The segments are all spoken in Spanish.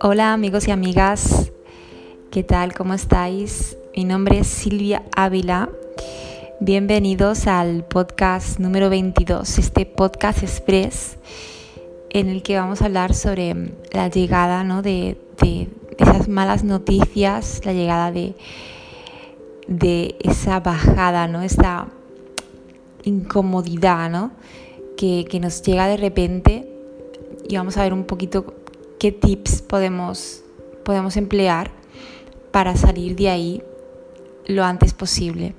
Hola amigos y amigas, ¿qué tal? ¿Cómo estáis? Mi nombre es Silvia Ávila. Bienvenidos al podcast número 22, este podcast express en el que vamos a hablar sobre la llegada ¿no? de, esas malas noticias, la llegada de, de esa bajada, ¿no? esa incomodidad ¿no? Que, nos llega de repente y vamos a ver un poquito qué tips podemos, podemos emplear para salir de ahí lo antes posible.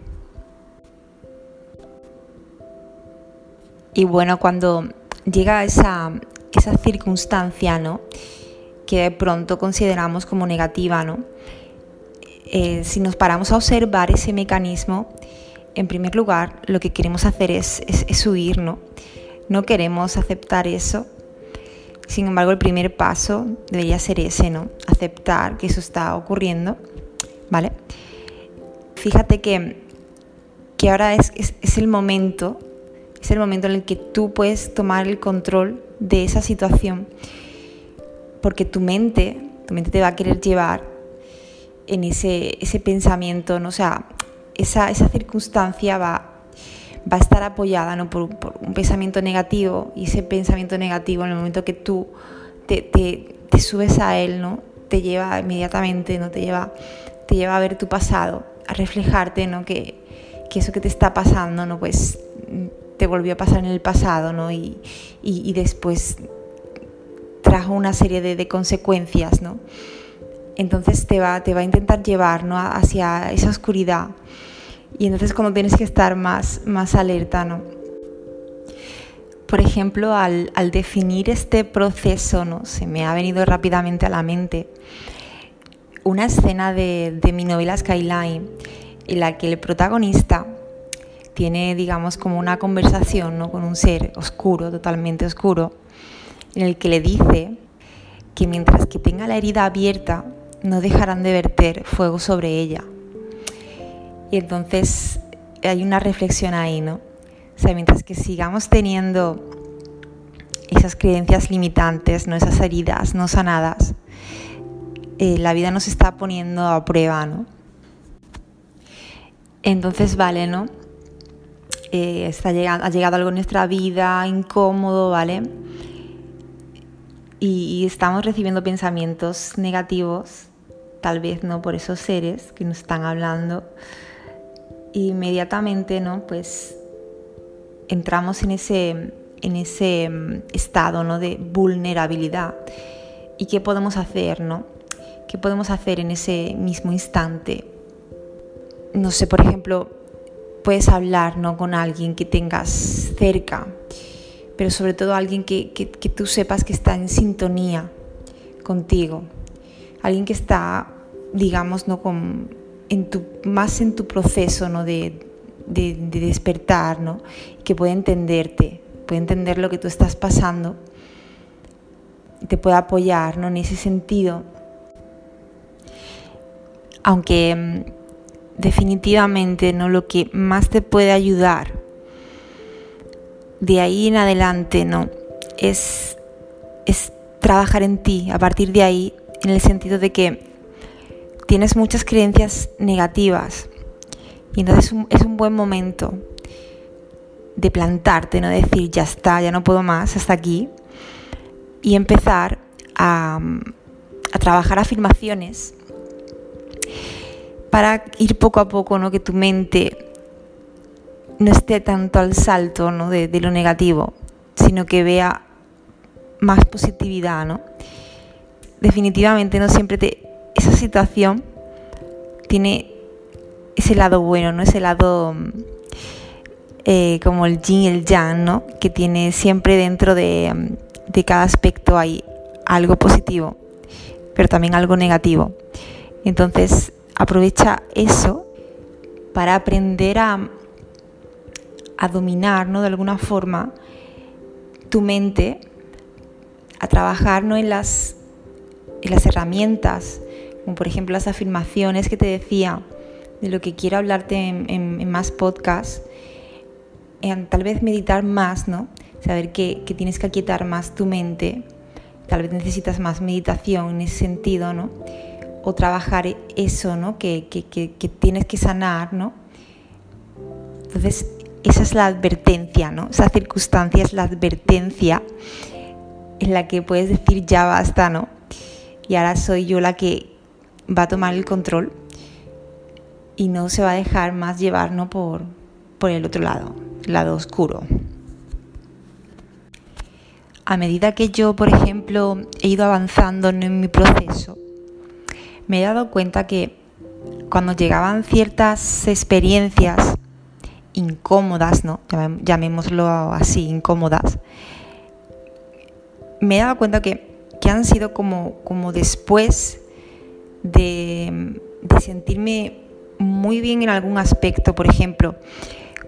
Y bueno, cuando llega esa, esa circunstancia, ¿no? Que de pronto consideramos como negativa, ¿no? Eh, si nos paramos a observar ese mecanismo, en primer lugar, lo que queremos hacer es, es, es huir, ¿no? No queremos aceptar eso sin embargo, el primer paso debería ser ese, ¿no? Aceptar que eso está ocurriendo, ¿vale? Fíjate que, que ahora es, es, el momento, es el momento en el que tú puedes tomar el control de esa situación, porque tu mente, tu mente te va a querer llevar en ese, ese pensamiento, ¿no? O sea, esa, esa circunstancia va va a estar apoyada ¿no? por, un pensamiento negativo y ese pensamiento negativo en el momento que tú te, te, subes a él, ¿no? te lleva inmediatamente, ¿no? te, lleva, te lleva a ver tu pasado, a reflejarte ¿no? que, que eso que te está pasando ¿no? pues, te volvió a pasar en el pasado ¿no? y, y, y después trajo una serie de, de consecuencias. ¿no? Entonces te va, te va a intentar llevar ¿no? hacia esa oscuridad y entonces como tienes que estar más, más alerta, ¿no? Por ejemplo, al, definir este proceso, ¿no? Se me ha venido rápidamente a la mente una escena de, mi novela Skyline en la que el protagonista tiene, digamos, como una conversación ¿no? con un ser oscuro, totalmente oscuro, en el que le dice que mientras que tenga la herida abierta, no dejarán de verter fuego sobre ella. Y entonces hay una reflexión ahí, ¿no? O sea, mientras que sigamos teniendo esas creencias limitantes, ¿no? esas heridas no sanadas, eh, la vida nos está poniendo a prueba, ¿no? Entonces, vale, ¿no? Eh, está llegando, ha llegado algo en nuestra vida incómodo, ¿vale? Y estamos recibiendo pensamientos negativos, tal vez no por esos seres que nos están hablando, inmediatamente, ¿no? Pues entramos en ese, en ese mm, estado, ¿no? De vulnerabilidad. ¿Y qué podemos hacer, no? ¿Qué podemos hacer en ese mismo instante? No sé, por ejemplo, puedes hablar, ¿no? Con alguien que tengas cerca, pero sobre todo alguien que, que, que tú sepas que está en sintonía contigo. Alguien que está, digamos, ¿no? Con más en tu proceso ¿no? de, despertar, ¿no? que puede entenderte, puede entender lo que tú estás pasando, te puede apoyar ¿no? en ese sentido. Aunque mm, definitivamente ¿no? lo que más te puede ayudar de ahí en adelante ¿no? es, es trabajar en ti, a partir de ahí, en el sentido de que tienes muchas creencias negativas y entonces es un, buen momento de plantarte, no decir ya está, ya no puedo más, hasta aquí, y empezar a, trabajar afirmaciones para ir poco a poco, ¿no? que tu mente no esté tanto al salto ¿no? de, de, lo negativo, sino que vea más positividad. ¿no? Definitivamente no siempre te, esa situación tiene ese lado bueno, ¿no? Ese lado eh, como el yin y el yang, ¿no? Que tiene siempre dentro de, de cada aspecto hay algo positivo, pero también algo negativo. Entonces, aprovecha eso para aprender a, a dominar, ¿no? De alguna forma, tu mente, a trabajar, ¿no? En las, en las herramientas como por ejemplo las afirmaciones que te decía, de lo que quiero hablarte en, más podcasts, tal vez meditar más, ¿no? saber que, tienes que aquietar más tu mente, tal vez necesitas más meditación en ese sentido, ¿no? O trabajar eso, ¿no? Que, que tienes que sanar, ¿no? Entonces, esa es la advertencia, ¿no? Esa circunstancia es la advertencia en la que puedes decir ya basta, ¿no? Y ahora soy yo la que va a tomar el control y no se va a dejar más llevar ¿no? por, por el otro lado, el lado oscuro. A medida que yo, por ejemplo, he ido avanzando en mi proceso, me he dado cuenta que cuando llegaban ciertas experiencias incómodas, ¿no? llamémoslo así, incómodas, me he dado cuenta que, que han sido como, como después de, sentirme muy bien en algún aspecto, por ejemplo,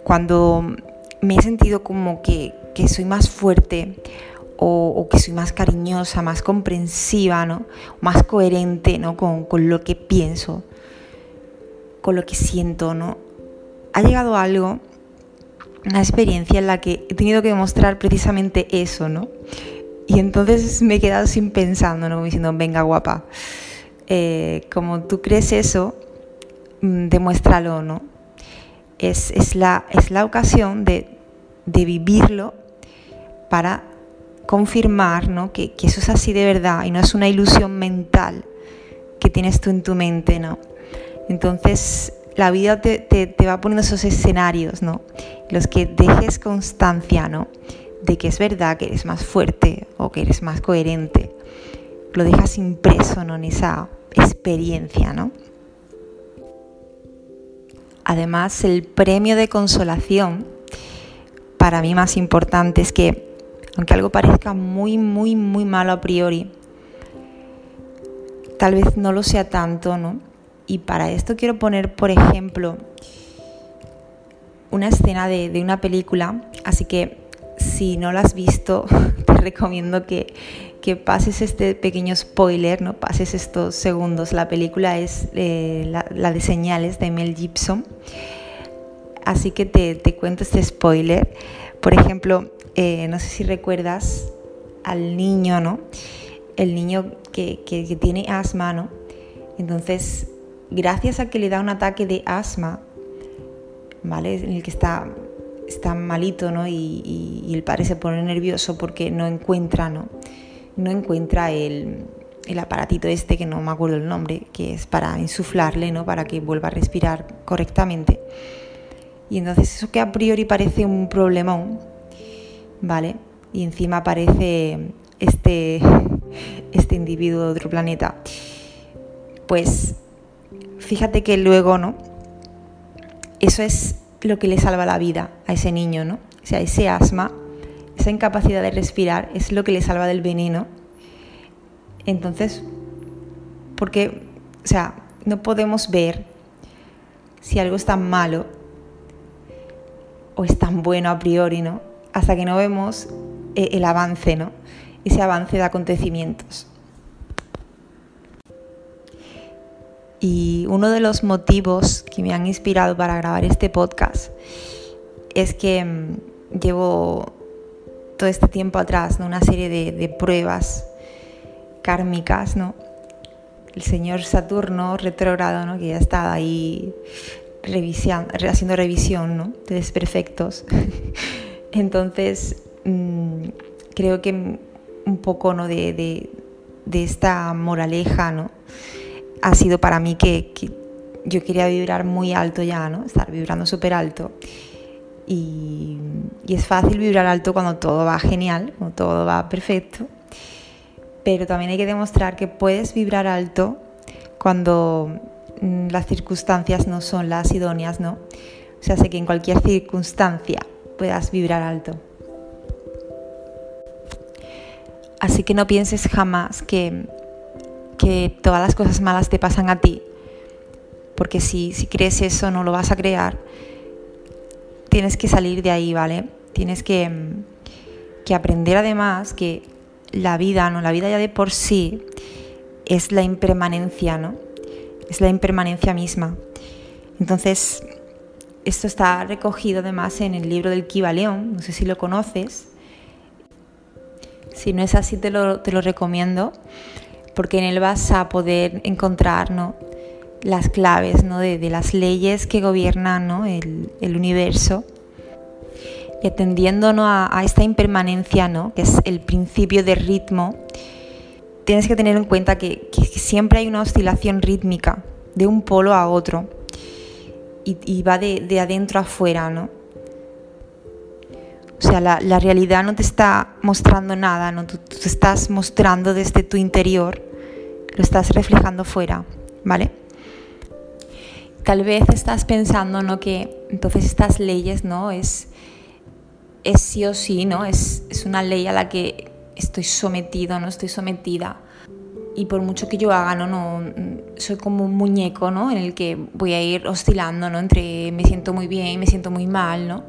cuando me he sentido como que, soy más fuerte o, que soy más cariñosa, más comprensiva, ¿no? más coherente ¿no? con, lo que pienso, con lo que siento. ¿no? Ha llegado algo, una experiencia en la que he tenido que demostrar precisamente eso, ¿no? Y entonces me he quedado sin pensando, ¿no? diciendo, venga guapa, eh, como tú crees eso, mm, demuéstralo, ¿no? Es, la, es la ocasión de, vivirlo para confirmar ¿no? que, eso es así de verdad y no es una ilusión mental que tienes tú en tu mente, ¿no? Entonces la vida te, te, va poniendo esos escenarios, ¿no? Los que dejes constancia, ¿no? De que es verdad que eres más fuerte o que eres más coherente. Lo dejas impreso, ¿no? En esa experiencia, ¿no? Además, el premio de consolación para mí más importante es que, aunque algo parezca muy, muy, muy malo a priori, tal vez no lo sea tanto, ¿no? Y para esto quiero poner, por ejemplo, una escena de, de una película, así que si no la has visto, te recomiendo que, que pases este pequeño spoiler, ¿no? pases estos segundos. La película es eh, la, de señales de Mel Gibson. Así que te, cuento este spoiler. Por ejemplo, eh, no sé si recuerdas al niño, ¿no? El niño que, que tiene asma, ¿no? Entonces, gracias a que le da un ataque de asma, ¿vale? En el que está está malito, ¿no? Y, y, el padre se pone nervioso porque no encuentra, ¿no? No encuentra el, aparatito este, que no me acuerdo el nombre, que es para insuflarle, ¿no? Para que vuelva a respirar correctamente. Y entonces eso que a priori parece un problemón, ¿vale? Y encima aparece este, este individuo de otro planeta. Pues fíjate que luego, ¿no? Eso es lo que le salva la vida a ese niño, ¿no? O sea, ese asma esa incapacidad de respirar es lo que le salva del veneno. Entonces, porque, o sea, no podemos ver si algo es tan malo o es tan bueno a priori, ¿no? Hasta que no vemos eh, el avance, ¿no? Ese avance de acontecimientos. Y uno de los motivos que me han inspirado para grabar este podcast es que mm, llevo todo este tiempo atrás, ¿no? una serie de, pruebas kármicas, ¿no? El señor Saturno retrógrado, ¿no? que ya estaba ahí haciendo revisión ¿no? de desperfectos. Entonces, mm, creo que un poco ¿no? de, esta moraleja ¿no? ha sido para mí que, que, yo quería vibrar muy alto ya, ¿no? estar vibrando súper alto. Y, es fácil vibrar alto cuando todo va genial, cuando todo va perfecto, pero también hay que demostrar que puedes vibrar alto cuando mm, las circunstancias no son las idóneas, ¿no? O sea, sé que en cualquier circunstancia puedas vibrar alto. Así que no pienses jamás que, que todas las cosas malas te pasan a ti, porque si, si crees eso no lo vas a crear tienes que salir de ahí, ¿vale? Tienes que, aprender además que la vida, ¿no? La vida ya de por sí es la impermanencia, ¿no? Es la impermanencia misma. Entonces, esto está recogido además en el libro del Kibaleón, no sé si lo conoces, Si no es así, te lo, te lo recomiendo, porque en él vas a poder encontrar ¿no? Las claves ¿no? de, las leyes que gobiernan ¿no? el, universo. Y atendiendo ¿no? a, esta impermanencia, ¿no? que es el principio de ritmo, tienes que tener en cuenta que, siempre hay una oscilación rítmica de un polo a otro y, va de, de, adentro a afuera, ¿no? O sea, la, la, realidad no te está mostrando nada, ¿no? Tú, tú, te estás mostrando desde tu interior, lo estás reflejando fuera, ¿vale? Tal vez estás pensando, ¿no? Que entonces estas leyes, ¿no? Es, es sí o sí, ¿no? Es, es una ley a la que estoy sometido, no estoy sometida y por mucho que yo haga, ¿no? no soy como un muñeco, ¿no? En el que voy a ir oscilando, ¿no? Entre me siento muy bien y me siento muy mal, ¿no?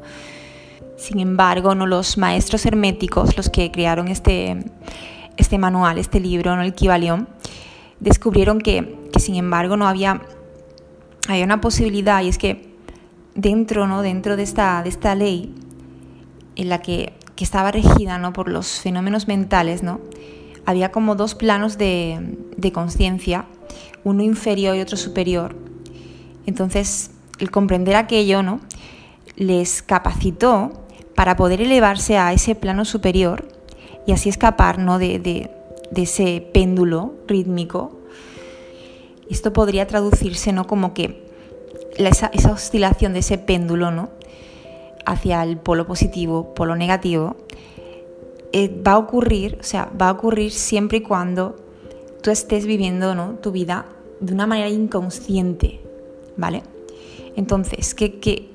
Sin embargo, ¿no? los maestros herméticos, los que crearon este, este manual, este libro, ¿no? el Kibalión, descubrieron que, que, sin embargo no había, había una posibilidad y es que dentro, ¿no? dentro de, esta, de esta ley en la que, que estaba regida ¿no? por los fenómenos mentales, ¿no? había como dos planos de, de conciencia, uno inferior y otro superior. Entonces, el comprender aquello, ¿no? Les capacitó para poder elevarse a ese plano superior y así escapar, ¿no? de, de ese péndulo rítmico. Esto podría traducirse, ¿no? Como que esa, oscilación de ese péndulo, ¿no? Hacia el polo positivo, polo negativo, eh, va a ocurrir, o sea, va a ocurrir siempre y cuando tú estés viviendo ¿no? tu vida de una manera inconsciente, ¿vale? Entonces, ¿qué, qué,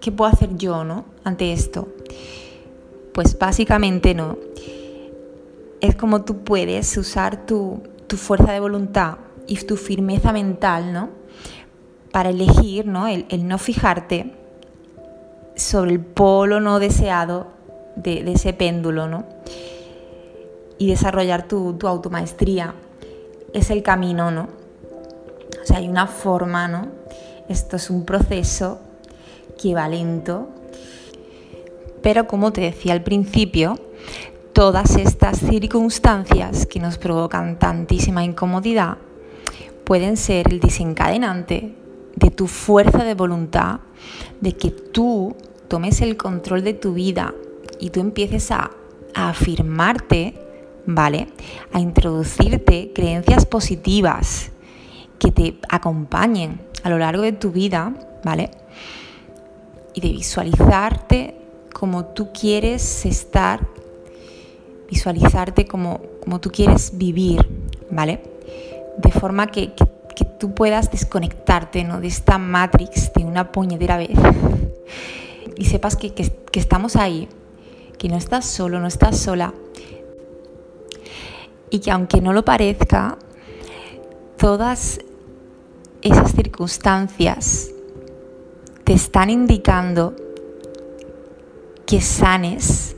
qué puedo hacer yo ¿no? ante esto? Pues básicamente, ¿no? Es como tú puedes usar tu, tu fuerza de voluntad y tu firmeza mental, ¿no? Para elegir, ¿no? El, no fijarte sobre el polo no deseado de, de ese péndulo, ¿no? Y desarrollar tu, tu automaestría es el camino, ¿no? O sea, hay una forma, ¿no? Esto es un proceso que va lento, pero como te decía al principio, todas estas circunstancias que nos provocan tantísima incomodidad pueden ser el desencadenante de tu fuerza de voluntad, de que tú tomes el control de tu vida y tú empieces a, afirmarte, ¿vale? A introducirte creencias positivas que te acompañen a lo largo de tu vida, ¿vale? Y de visualizarte como tú quieres estar, visualizarte como tú quieres vivir, ¿vale? De forma que, que, tú puedas desconectarte ¿no? de esta matrix de una puñetera vez y sepas que, que, que estamos ahí que no estás solo, no estás sola. Y que aunque no lo parezca, todas esas circunstancias te están indicando que sanes,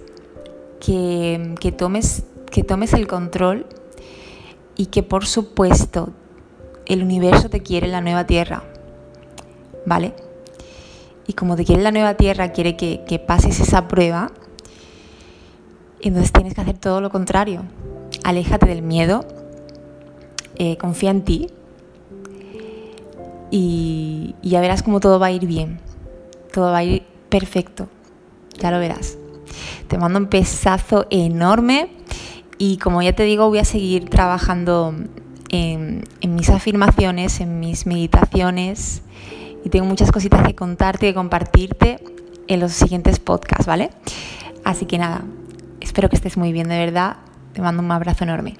que, que, tomes, que tomes el control y que por supuesto el universo te quiere la nueva tierra. ¿Vale? Y como te quiere la nueva tierra, quiere que, pases esa prueba, entonces tienes que hacer todo lo contrario. Aléjate del miedo, eh, confía en ti y ya verás cómo todo va a ir bien. Todo va a ir perfecto. Ya lo verás. Te mando un pesazo enorme y como ya te digo voy a seguir trabajando en, en, mis afirmaciones, en mis meditaciones y tengo muchas cositas que contarte y compartirte en los siguientes podcasts, ¿vale? Así que nada, Espero que estés muy bien, de verdad. Te mando un abrazo enorme.